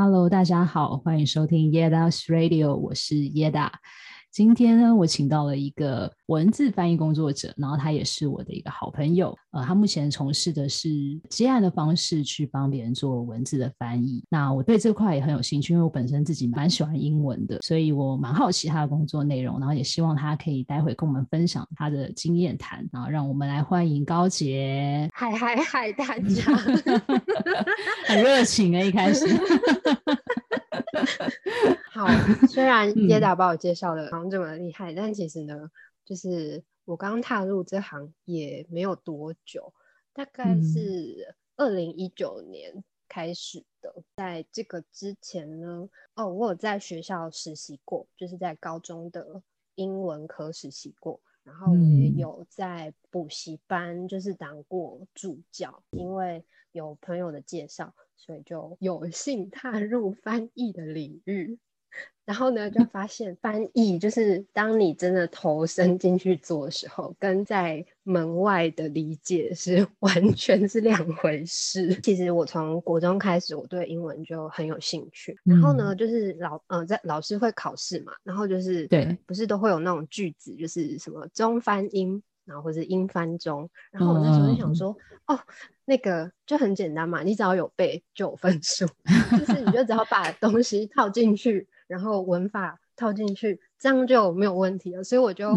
Hello，大家好，欢迎收听 Yeda's Radio，我是 Yeda。今天呢，我请到了一个文字翻译工作者，然后他也是我的一个好朋友。呃，他目前从事的是接案的方式去帮别人做文字的翻译。那我对这块也很有兴趣，因为我本身自己蛮喜欢英文的，所以我蛮好奇他的工作内容，然后也希望他可以待会跟我们分享他的经验谈。然后让我们来欢迎高杰。嗨嗨嗨，大 家，很热情啊，一开始。好，虽然 Yeda 把我介绍的好像这么厉害，嗯、但其实呢，就是我刚踏入这行也没有多久，大概是二零一九年开始的。嗯、在这个之前呢，哦，我有在学校实习过，就是在高中的英文科实习过，然后我也有在补习班，就是当过助教，嗯、因为有朋友的介绍。所以就有幸踏入翻译的领域，然后呢，就发现翻译就是当你真的投身进去做的时候，跟在门外的理解是 完全是两回事。其实我从国中开始，我对英文就很有兴趣。然后呢，就是老呃在老师会考试嘛，然后就是对，不是都会有那种句子，就是什么中翻英。然后或者英翻中，然后我那时候就想说，嗯、哦，那个就很简单嘛，你只要有背就有分数，就是你就只要把东西套进去，然后文法套进去，这样就没有问题了。所以我就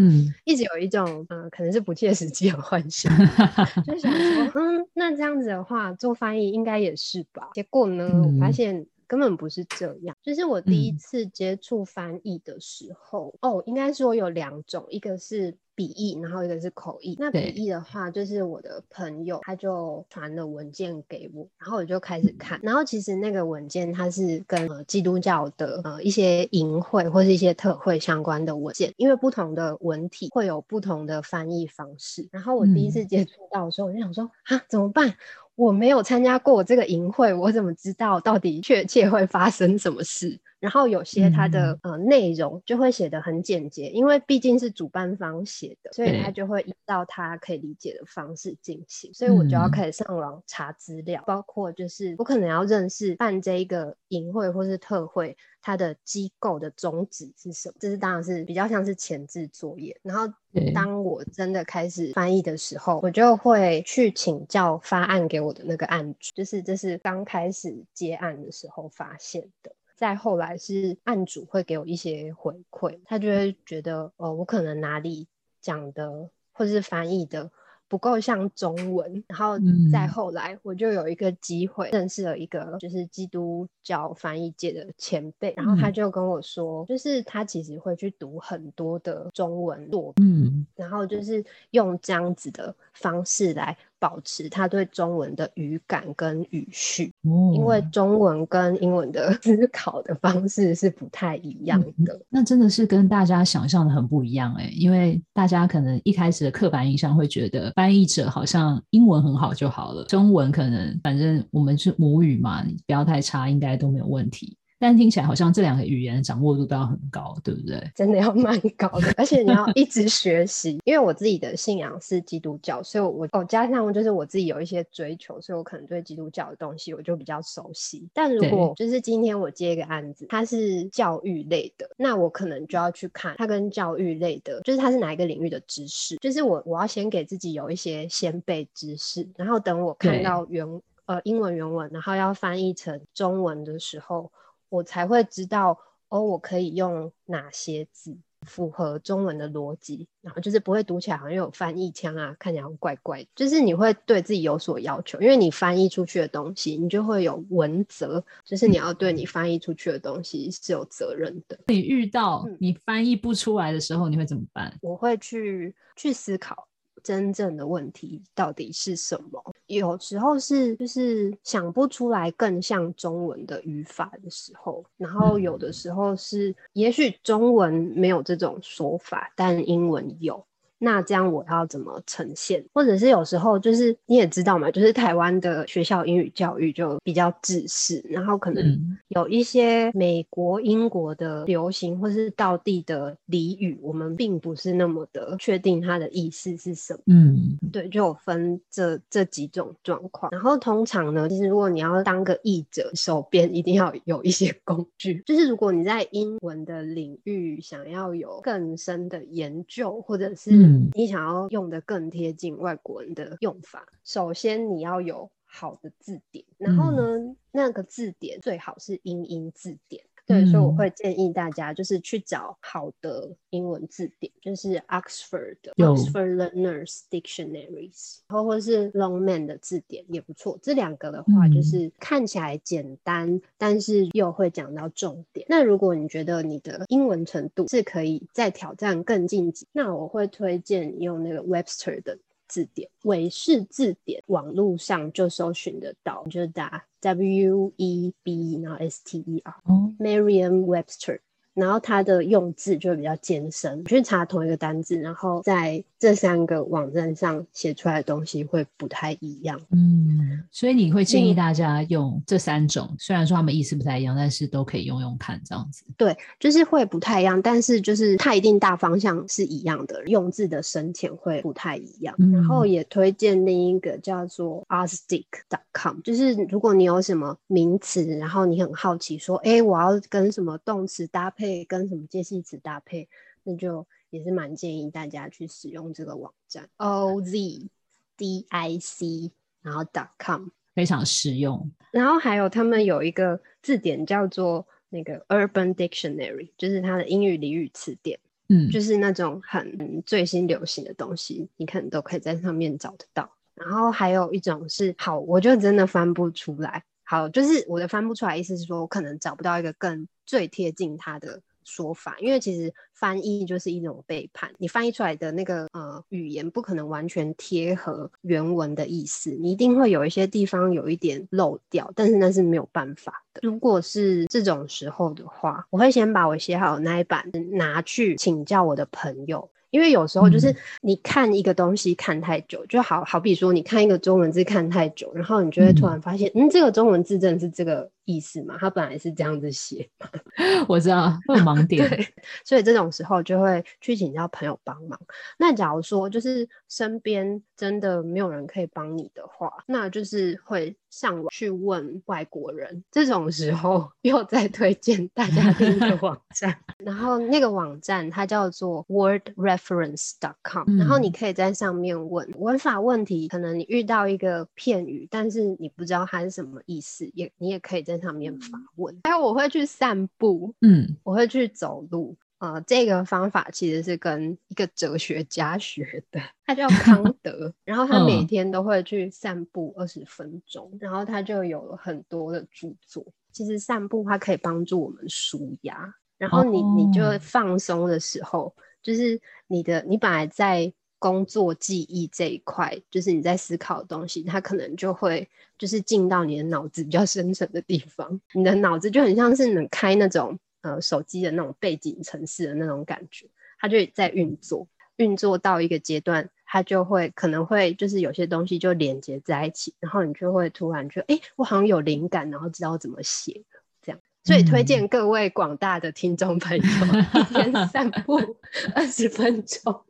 一直有一种嗯、呃，可能是不切实际的幻想，就想说，嗯，那这样子的话做翻译应该也是吧？结果呢，我发现根本不是这样。就是我第一次接触翻译的时候，嗯、哦，应该说有两种，一个是。笔译，然后一个是口译。那笔译的话，就是我的朋友他就传了文件给我，然后我就开始看。然后其实那个文件它是跟、呃、基督教的呃一些淫会或是一些特会相关的文件，因为不同的文体会有不同的翻译方式。然后我第一次接触到的时候，我就想说啊，怎么办？我没有参加过这个营会，我怎么知道到底确切会发生什么事？然后有些它的、嗯、呃内容就会写的很简洁，因为毕竟是主办方写的，所以他就会依照他可以理解的方式进行。所以我就要开始上网查资料，嗯、包括就是我可能要认识办这一个营会或是特会，它的机构的宗旨是什么？这是当然是比较像是前置作业。然后当我真的开始翻译的时候，我就会去请教发案给我的那个案主，就是这是刚开始接案的时候发现的。再后来是案主会给我一些回馈，他就会觉得，哦，我可能哪里讲的或者是翻译的不够像中文，然后再后来我就有一个机会认识了一个就是基督教翻译界的前辈，然后他就跟我说，就是他其实会去读很多的中文作品，然后就是用这样子的方式来。保持他对中文的语感跟语序，哦、因为中文跟英文的 思考的方式是不太一样的。嗯、那真的是跟大家想象的很不一样哎，因为大家可能一开始的刻板印象会觉得翻译者好像英文很好就好了，中文可能反正我们是母语嘛，你不要太差，应该都没有问题。但听起来好像这两个语言掌握度都要很高，对不对？真的要蛮高的，而且你要 一直学习。因为我自己的信仰是基督教，所以我哦加上就是我自己有一些追求，所以我可能对基督教的东西我就比较熟悉。但如果就是今天我接一个案子，它是教育类的，那我可能就要去看它跟教育类的，就是它是哪一个领域的知识。就是我我要先给自己有一些先备知识，然后等我看到原呃英文原文，然后要翻译成中文的时候。我才会知道哦，我可以用哪些字符合中文的逻辑，然后就是不会读起来好像有翻译腔啊，看起来怪怪的。就是你会对自己有所要求，因为你翻译出去的东西，你就会有文责，就是你要对你翻译出去的东西是有责任的。你遇到你翻译不出来的时候，你会怎么办？我会去去思考。真正的问题到底是什么？有时候是就是想不出来更像中文的语法的时候，然后有的时候是也许中文没有这种说法，但英文有，那这样我要怎么呈现？或者是有时候就是你也知道嘛，就是台湾的学校英语教育就比较制式，然后可能有一些美国、英国的流行或是道地的俚语，我们并不是那么的确定它的意思是什么。嗯，对，就有分这这几种状况。然后通常呢，就是如果你要当个译者，手边一定要有一些工具，就是如果你在英文的领域想要有更深的研究，或者是你想要用的更贴近外国人的用法，嗯、首先你要有好的字典，然后呢，嗯、那个字典最好是英英字典。对，所以我会建议大家就是去找好的英文字典，就是 Oxford 的 Oxford Learners Dictionaries，然后或是 Longman 的字典也不错。这两个的话，就是看起来简单，嗯、但是又会讲到重点。那如果你觉得你的英文程度是可以再挑战更晋级，那我会推荐用那个 Webster 的。字典，韦氏字典，网络上就搜寻得到，你就打 W E B 然后 S T E R，Merriam-Webster。然后它的用字就会比较艰深，你去查同一个单字，然后在这三个网站上写出来的东西会不太一样。嗯，所以你会建议大家用这三种，嗯、虽然说他们意思不太一样，但是都可以用用看这样子。对，就是会不太一样，但是就是它一定大方向是一样的，用字的深浅会不太一样。嗯、然后也推荐另一个叫做 Austic.com，就是如果你有什么名词，然后你很好奇说，哎，我要跟什么动词搭配。配跟什么介系词搭配，那就也是蛮建议大家去使用这个网站 o z d i c 然后 dot com 非常实用。然后还有他们有一个字典叫做那个 Urban Dictionary，就是它的英语俚语词典，嗯，就是那种很最新流行的东西，你可能都可以在上面找得到。然后还有一种是好，我就真的翻不出来。好，就是我的翻不出来，意思是说我可能找不到一个更最贴近他的说法，因为其实翻译就是一种背叛，你翻译出来的那个呃语言不可能完全贴合原文的意思，你一定会有一些地方有一点漏掉，但是那是没有办法的。如果是这种时候的话，我会先把我写好的那一版拿去请教我的朋友。因为有时候就是你看一个东西看太久，嗯、就好好比说你看一个中文字看太久，然后你就会突然发现，嗯，嗯，这个中文字真的是这个意思嘛，他本来是这样子写。我知道会有盲点，对，所以这种时候就会去请教朋友帮忙。那假如说就是身边真的没有人可以帮你的话，那就是会上网去问外国人。这种时候 又在推荐大家另一个网站，然后那个网站它叫做 wordreference.com，然后你可以在上面问文法问题，可能你遇到一个片语，但是你不知道它是什么意思，也你也可以在上面发问。还有我会去散步，嗯，我会去走路。呃，这个方法其实是跟一个哲学家学的，他叫 康德，然后他每天都会去散步二十分钟，然后他就有了很多的著作。其实散步它可以帮助我们舒压，然后你你就放松的时候，就是你的你本来在工作记忆这一块，就是你在思考的东西，它可能就会就是进到你的脑子比较深层的地方，你的脑子就很像是能开那种。呃，手机的那种背景城市的那种感觉，它就在运作，运作到一个阶段，它就会可能会就是有些东西就连接在一起，然后你就会突然觉得，哎、欸，我好像有灵感，然后知道怎么写这样。所以推荐各位广大的听众朋友，一天散步 二十分钟。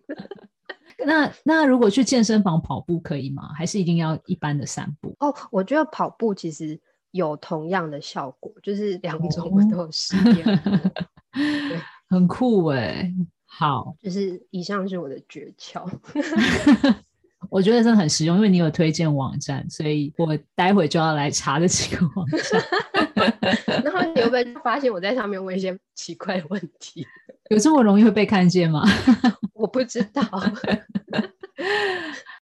那那如果去健身房跑步可以吗？还是一定要一般的散步？哦，我觉得跑步其实。有同样的效果，就是两种我都有实验，很酷哎。好，就是以上是我的诀窍 我觉得真的很实用，因为你有推荐网站，所以我待会就要来查这几个网站。然后你会不会发现我在上面问一些奇怪的问题？有这么容易会被看见吗？我不知道。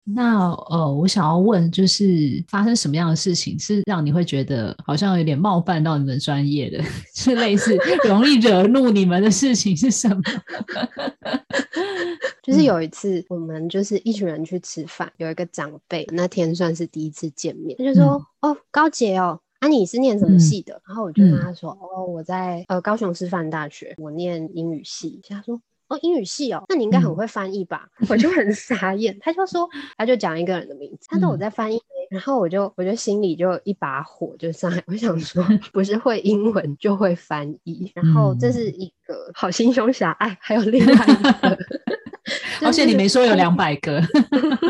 那呃，我想要问，就是发生什么样的事情是让你会觉得好像有点冒犯到你们专业的，是类似容易惹怒你们的事情是什么？就是有一次我们就是一群人去吃饭，有一个长辈那天算是第一次见面，他就说：“嗯、哦，高姐哦，啊你是念什么系的？”嗯、然后我就跟他说：“嗯、哦，我在呃高雄师范大学，我念英语系。”他说。哦，英语系哦，那你应该很会翻译吧？嗯、我就很傻眼，他就说，他就讲一个人的名字，他说我在翻译，嗯、然后我就我就心里就一把火就上来，我想说，不是会英文就会翻译，然后这是一个好心胸狭隘，还有另外一个。而且你没说有两百个，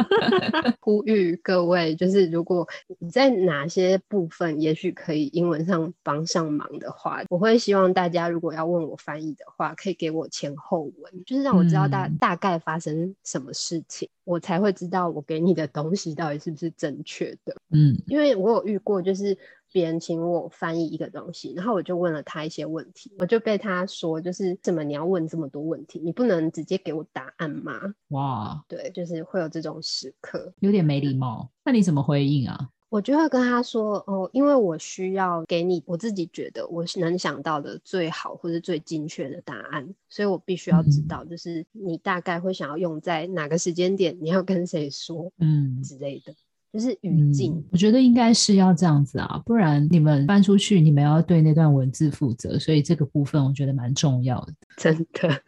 呼吁各位，就是如果你在哪些部分也许可以英文上帮上忙的话，我会希望大家如果要问我翻译的话，可以给我前后文，就是让我知道大大概发生什么事情，嗯、我才会知道我给你的东西到底是不是正确的。嗯，因为我有遇过，就是。别人请我翻译一个东西，然后我就问了他一些问题，我就被他说，就是怎么你要问这么多问题？你不能直接给我答案吗？哇，对，就是会有这种时刻，有点没礼貌。那你怎么回应啊？我就会跟他说，哦，因为我需要给你我自己觉得我能想到的最好或者最精确的答案，所以我必须要知道，就是你大概会想要用在哪个时间点，你要跟谁说，嗯之类的。就是语境、嗯，我觉得应该是要这样子啊，不然你们搬出去，你们要对那段文字负责，所以这个部分我觉得蛮重要的，真的。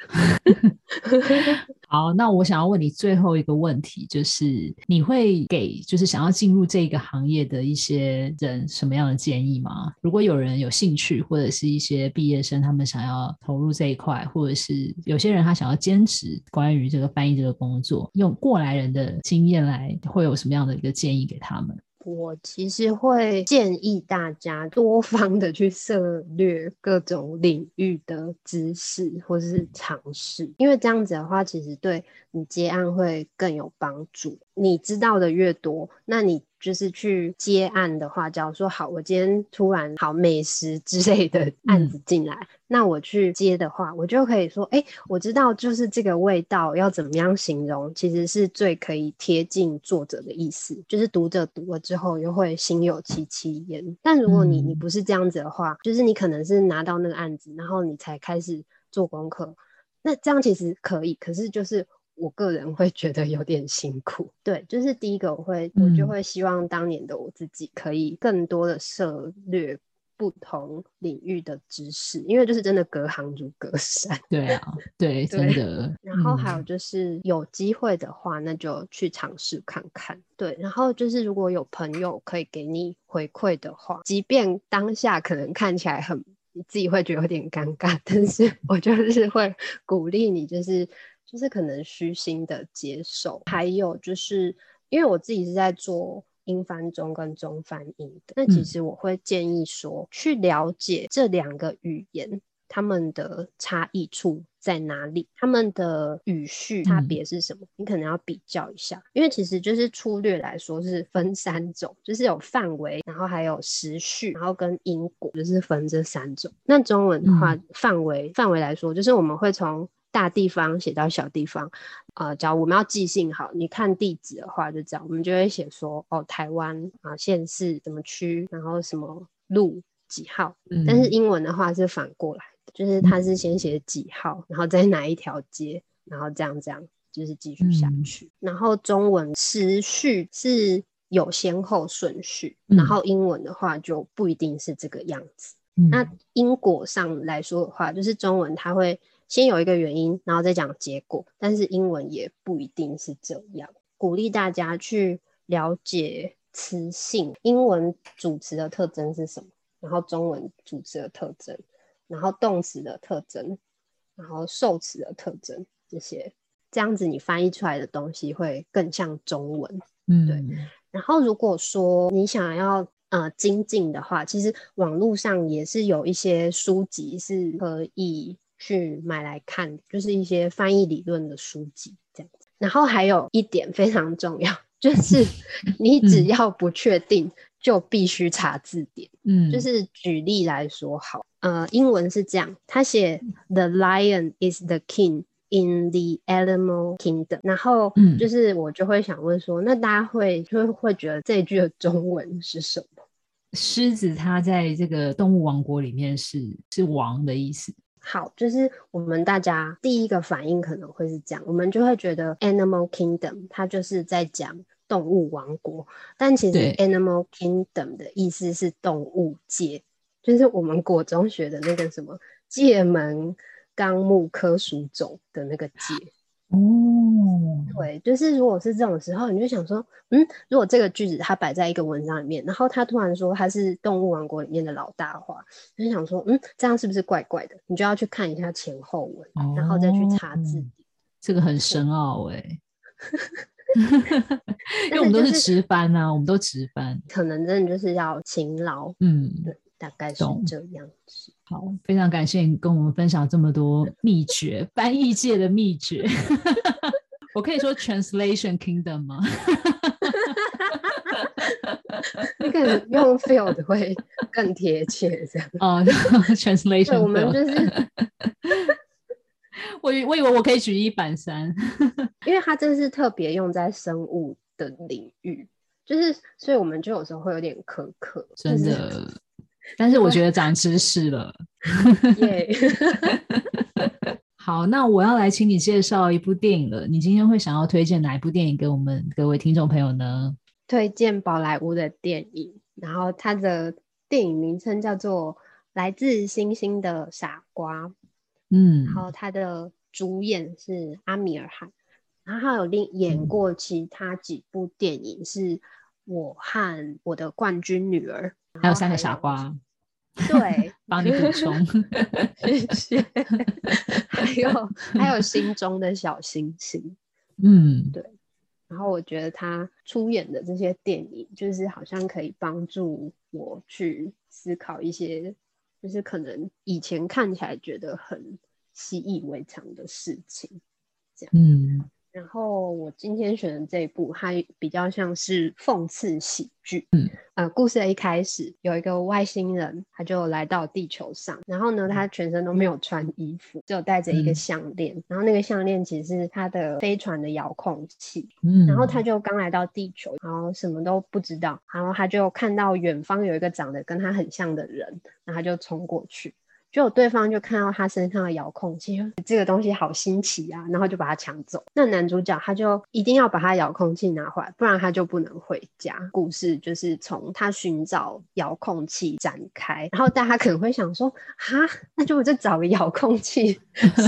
好，那我想要问你最后一个问题，就是你会给就是想要进入这个行业的一些人什么样的建议吗？如果有人有兴趣，或者是一些毕业生他们想要投入这一块，或者是有些人他想要坚持关于这个翻译这个工作，用过来人的经验来，会有什么样的一个建议给他们？我其实会建议大家多方的去涉略各种领域的知识或是尝试，因为这样子的话，其实对你接案会更有帮助。你知道的越多，那你。就是去接案的话，假如说好，我今天突然好美食之类的 案子进来，嗯、那我去接的话，我就可以说，哎、欸，我知道就是这个味道要怎么样形容，其实是最可以贴近作者的意思，就是读者读了之后又会心有戚戚焉。但如果你你不是这样子的话，就是你可能是拿到那个案子，然后你才开始做功课，那这样其实可以，可是就是。我个人会觉得有点辛苦，对，就是第一个我会，我就会希望当年的我自己可以更多的涉略不同领域的知识，因为就是真的隔行如隔山。对啊，对，真的。然后还有就是有机会的话，那就去尝试看看。对，然后就是如果有朋友可以给你回馈的话，即便当下可能看起来很，你自己会觉得有点尴尬，但是 我就是会鼓励你，就是。就是可能虚心的接受，还有就是因为我自己是在做英翻中跟中翻英的，那其实我会建议说，去了解这两个语言他们的差异处在哪里，他们的语序差别是什么，你可能要比较一下，因为其实就是粗略来说是分三种，就是有范围，然后还有时序，然后跟因果，就是分这三种。那中文的话，范围范围来说，就是我们会从大地方写到小地方，呃，假如我们要记性好，你看地址的话，就这样，我们就会写说，哦，台湾啊，县市什么区，然后什么路几号。嗯、但是英文的话是反过来的，就是它是先写几号，嗯、然后在哪一条街，然后这样这样，就是继续下去。嗯、然后中文时序是有先后顺序，嗯、然后英文的话就不一定是这个样子。嗯、那因果上来说的话，就是中文它会。先有一个原因，然后再讲结果。但是英文也不一定是这样。鼓励大家去了解词性，英文主词的特征是什么，然后中文主词的特征，然后动词的特征，然后受词的特征，这些这样子你翻译出来的东西会更像中文。嗯，对。然后如果说你想要呃精进的话，其实网络上也是有一些书籍是可以。去买来看，就是一些翻译理论的书籍这样子。然后还有一点非常重要，就是 你只要不确定，就必须查字典。嗯，就是举例来说，好，呃，英文是这样，他写 The lion is the king in the animal kingdom。然后，就是我就会想问说，那大家会就会会觉得这句的中文是什么？狮子它在这个动物王国里面是是王的意思。好，就是我们大家第一个反应可能会是这样，我们就会觉得 Animal Kingdom 它就是在讲动物王国，但其实 Animal Kingdom 的意思是动物界，就是我们国中学的那个什么界门纲目科属种的那个介。哦，对，就是如果是这种时候，你就想说，嗯，如果这个句子它摆在一个文章里面，然后他突然说他是动物王国里面的老大的话，你就想说，嗯，这样是不是怪怪的？你就要去看一下前后文，哦、然后再去查字典。这个很深奥哎、欸，因为我们都是直翻啊，我们都直翻，可能真的就是要勤劳。嗯，对，大概是这样子。好，非常感谢你跟我们分享这么多秘诀，翻译界的秘诀。我可以说 translation kingdom 吗？那个用 field 会更贴切，这样。哦、uh,，translation，我们就是。我我以为我可以举一反三，因为它真的是特别用在生物的领域，就是所以我们就有时候会有点苛刻，真的。就是、但是我觉得长知识了，耶！好，那我要来请你介绍一部电影了。你今天会想要推荐哪一部电影给我们各位听众朋友呢？推荐宝莱坞的电影，然后它的电影名称叫做《来自星星的傻瓜》。嗯，然后它的主演是阿米尔汗，然后他有另演过其他几部电影，是我和我的冠军女儿，还有，三个傻瓜，对，帮你补充，谢谢。还有还有心中的小星星，嗯，对。然后我觉得他出演的这些电影，就是好像可以帮助我去思考一些。就是可能以前看起来觉得很习以为常的事情，这样。嗯。然后我今天选的这一部，它比较像是讽刺喜剧。嗯，呃，故事的一开始有一个外星人，他就来到地球上，然后呢，他全身都没有穿衣服，只有戴着一个项链，嗯、然后那个项链其实是他的飞船的遥控器。嗯，然后他就刚来到地球，然后什么都不知道，然后他就看到远方有一个长得跟他很像的人，然后他就冲过去。就对方就看到他身上的遥控器，这个东西好新奇啊，然后就把他抢走。那男主角他就一定要把他遥控器拿回来，不然他就不能回家。故事就是从他寻找遥控器展开。然后大家可能会想说，哈，那就我就找个遥控器，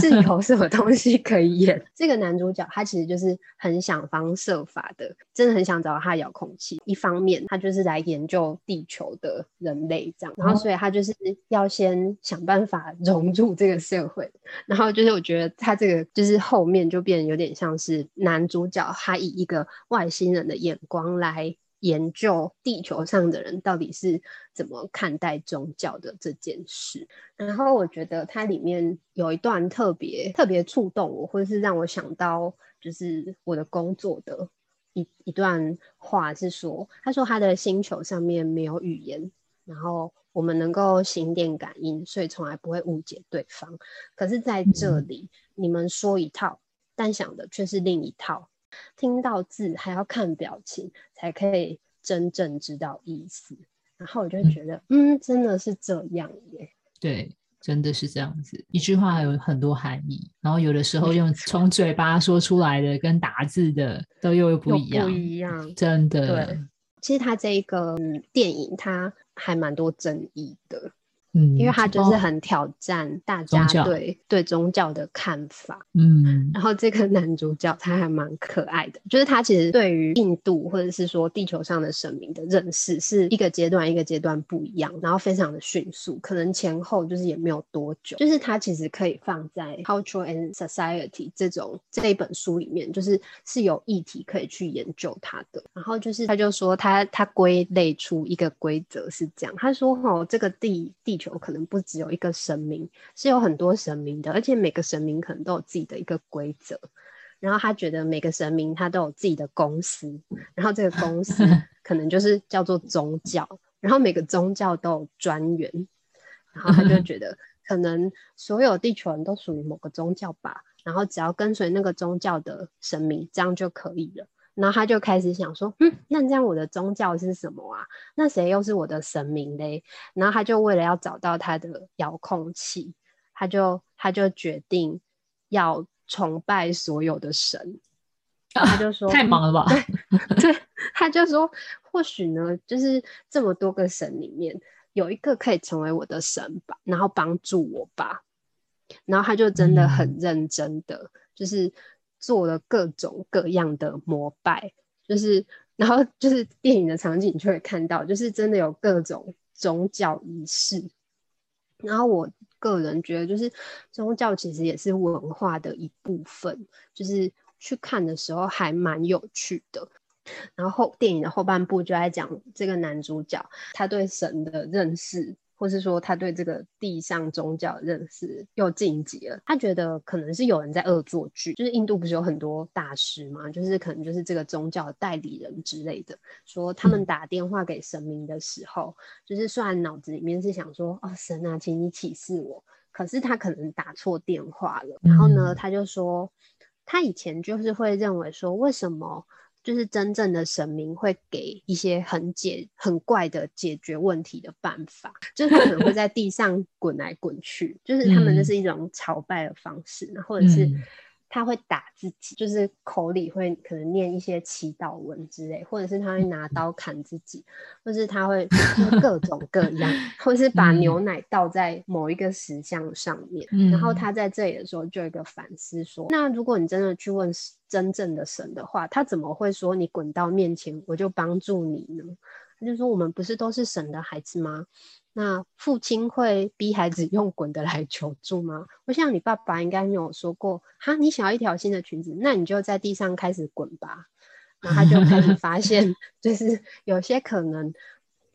是 有什么东西可以演？这个男主角他其实就是很想方设法的，真的很想找到他遥控器。一方面他就是来研究地球的人类这样，然后所以他就是要先想办法。办法融入这个社会，然后就是我觉得他这个就是后面就变有点像是男主角，他以一个外星人的眼光来研究地球上的人到底是怎么看待宗教的这件事。然后我觉得它里面有一段特别特别触动我，或者是让我想到就是我的工作的一一段话是说，他说他的星球上面没有语言，然后。我们能够心电感应，所以从来不会误解对方。可是在这里，嗯、你们说一套，但想的却是另一套。听到字还要看表情，才可以真正知道意思。然后我就觉得，嗯，嗯，真的是这样耶。对，真的是这样子。一句话有很多含义，然后有的时候用从嘴巴说出来的，跟打字的都又不一样。不一样，真的。对，其实他这一个电影，它。还蛮多争议的。嗯，因为他就是很挑战大家对对宗教的看法，嗯，然后这个男主角他还蛮可爱的，就是他其实对于印度或者是说地球上的神明的认识是一个阶段一个阶段不一样，然后非常的迅速，可能前后就是也没有多久，就是他其实可以放在 Culture and Society 这种这一本书里面，就是是有议题可以去研究他的。然后就是他就说他他归类出一个规则是这样，他说哦，这个地地球。有可能不只有一个神明，是有很多神明的，而且每个神明可能都有自己的一个规则。然后他觉得每个神明他都有自己的公司，然后这个公司 可能就是叫做宗教，然后每个宗教都有专员，然后他就觉得可能所有地球人都属于某个宗教吧，然后只要跟随那个宗教的神明，这样就可以了。然后他就开始想说，嗯，那这样我的宗教是什么啊？那谁又是我的神明嘞？然后他就为了要找到他的遥控器，他就他就决定要崇拜所有的神。他就说，太忙了吧？对，对，他就说，或许呢，就是这么多个神里面有一个可以成为我的神吧，然后帮助我吧。然后他就真的很认真的，嗯、就是做了各种各样的膜拜，就是然后就是电影的场景就会看到，就是真的有各种宗教仪式。然后我个人觉得，就是宗教其实也是文化的一部分，就是去看的时候还蛮有趣的。然后电影的后半部就在讲这个男主角他对神的认识。或是说他对这个地上宗教认识又晋级了，他觉得可能是有人在恶作剧，就是印度不是有很多大师嘛，就是可能就是这个宗教的代理人之类的，说他们打电话给神明的时候，嗯、就是虽然脑子里面是想说哦神啊，请你启示我，可是他可能打错电话了，然后呢，他就说他以前就是会认为说为什么。就是真正的神明会给一些很解很怪的解决问题的办法，就是他可能会 在地上滚来滚去，就是他们那是一种朝拜的方式，然后或者是。他会打自己，就是口里会可能念一些祈祷文之类，或者是他会拿刀砍自己，或是他会 各种各样，或是把牛奶倒在某一个石像上面。嗯、然后他在这里的时候就有一个反思说：那如果你真的去问真正的神的话，他怎么会说你滚到面前我就帮助你呢？他就说我们不是都是神的孩子吗？那父亲会逼孩子用滚的来求助吗？我想你爸爸应该没有说过，哈，你想要一条新的裙子，那你就在地上开始滚吧。然后他就开始发现，就是有些可能，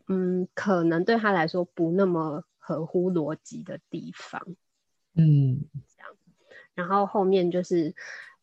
嗯，可能对他来说不那么合乎逻辑的地方，嗯，这样。然后后面就是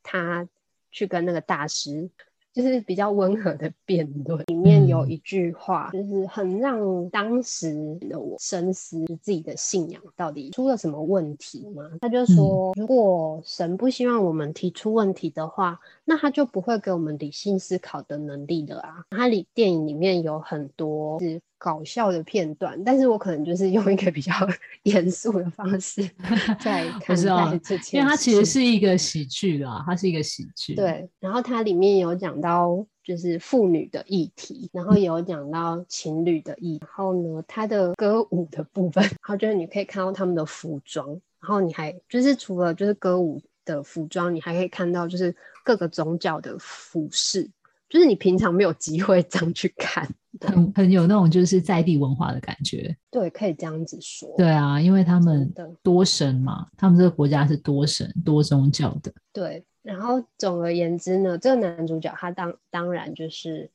他去跟那个大师。就是比较温和的辩论，里面有一句话，就是很让当时的我深思自己的信仰到底出了什么问题吗？他就说，如果神不希望我们提出问题的话，那他就不会给我们理性思考的能力了啊。他里电影里面有很多是搞笑的片段，但是我可能就是用一个比较 严肃的方式 在看待这件事，因为它其实是一个喜剧啦，它是一个喜剧。对，然后它里面有讲到就是妇女的议题，然后也有讲到情侣的议题，然后呢，它的歌舞的部分，然后就是你可以看到他们的服装，然后你还就是除了就是歌舞的服装，你还可以看到就是各个宗教的服饰。就是你平常没有机会这样去看，很很有那种就是在地文化的感觉。对，可以这样子说。对啊，因为他们多神嘛，他们这个国家是多神多宗教的。对，然后总而言之呢，这个男主角他当当然就是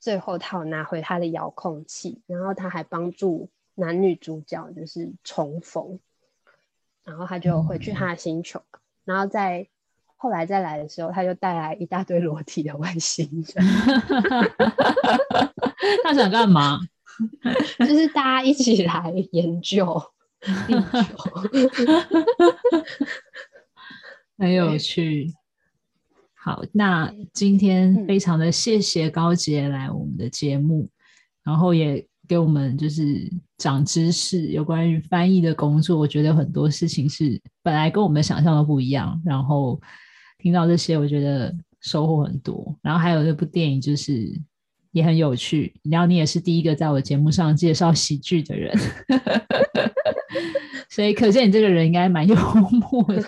最后他有拿回他的遥控器，然后他还帮助男女主角就是重逢，然后他就回去他的星球，嗯、然后在。后来再来的时候，他就带来一大堆裸体的外星人。他想干嘛？就是大家一起来研究 地球，很有趣。好，那今天非常的谢谢高杰来我们的节目，嗯、然后也给我们就是长知识，有关于翻译的工作。我觉得很多事情是本来跟我们的想象的不一样，然后。听到这些，我觉得收获很多。然后还有那部电影，就是也很有趣。然后你也是第一个在我节目上介绍喜剧的人，所以可见你这个人应该蛮幽默的。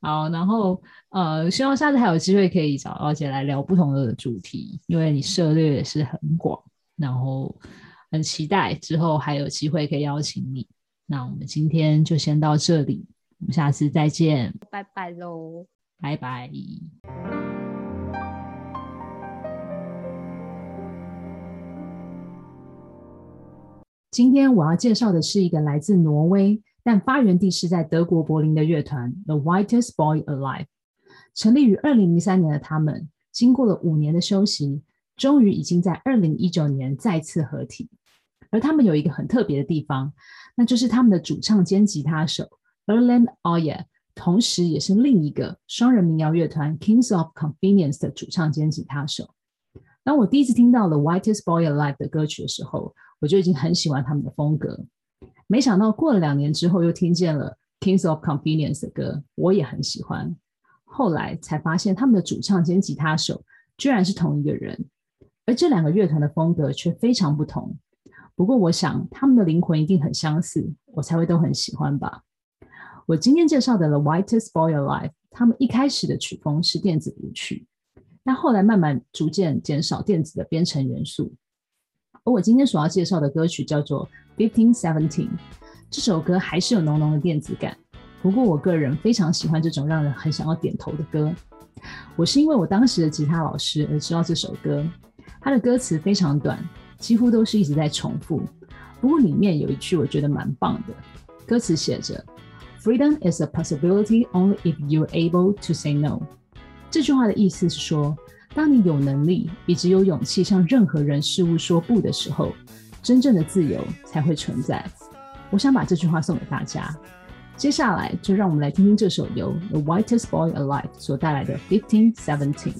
好，然后呃，希望下次还有机会可以找高婕来聊不同的主题，因为你涉猎也是很广。然后很期待之后还有机会可以邀请你。那我们今天就先到这里。我们下次再见，拜拜喽，拜拜。今天我要介绍的是一个来自挪威，但发源地是在德国柏林的乐团 The Whitest Boy Alive。成立于二零零三年的他们，经过了五年的休息，终于已经在二零一九年再次合体。而他们有一个很特别的地方，那就是他们的主唱兼吉他手。Erlend Øye，同时也是另一个双人民谣乐团 Kings of Convenience 的主唱兼吉他手。当我第一次听到了 The Whitest Boy Alive 的歌曲的时候，我就已经很喜欢他们的风格。没想到过了两年之后，又听见了 Kings of Convenience 的歌，我也很喜欢。后来才发现，他们的主唱兼吉他手居然是同一个人，而这两个乐团的风格却非常不同。不过，我想他们的灵魂一定很相似。我才会都很喜欢吧。我今天介绍的《The Whitest Boy Alive》，他们一开始的曲风是电子舞曲，但后来慢慢逐渐减少电子的编程元素。我今天所要介绍的歌曲叫做《Fifteen Seventeen》，这首歌还是有浓浓的电子感。不过我个人非常喜欢这种让人很想要点头的歌。我是因为我当时的吉他老师而知道这首歌。它的歌词非常短，几乎都是一直在重复。不过里面有一句我觉得蛮棒的，歌词写着。Freedom is a possibility only if you're able to say no。这句话的意思是说，当你有能力以及有勇气向任何人事物说不的时候，真正的自由才会存在。我想把这句话送给大家。接下来就让我们来听听这首由 The Whitest Boy Alive 所带来的《Fifteen Seventeen》。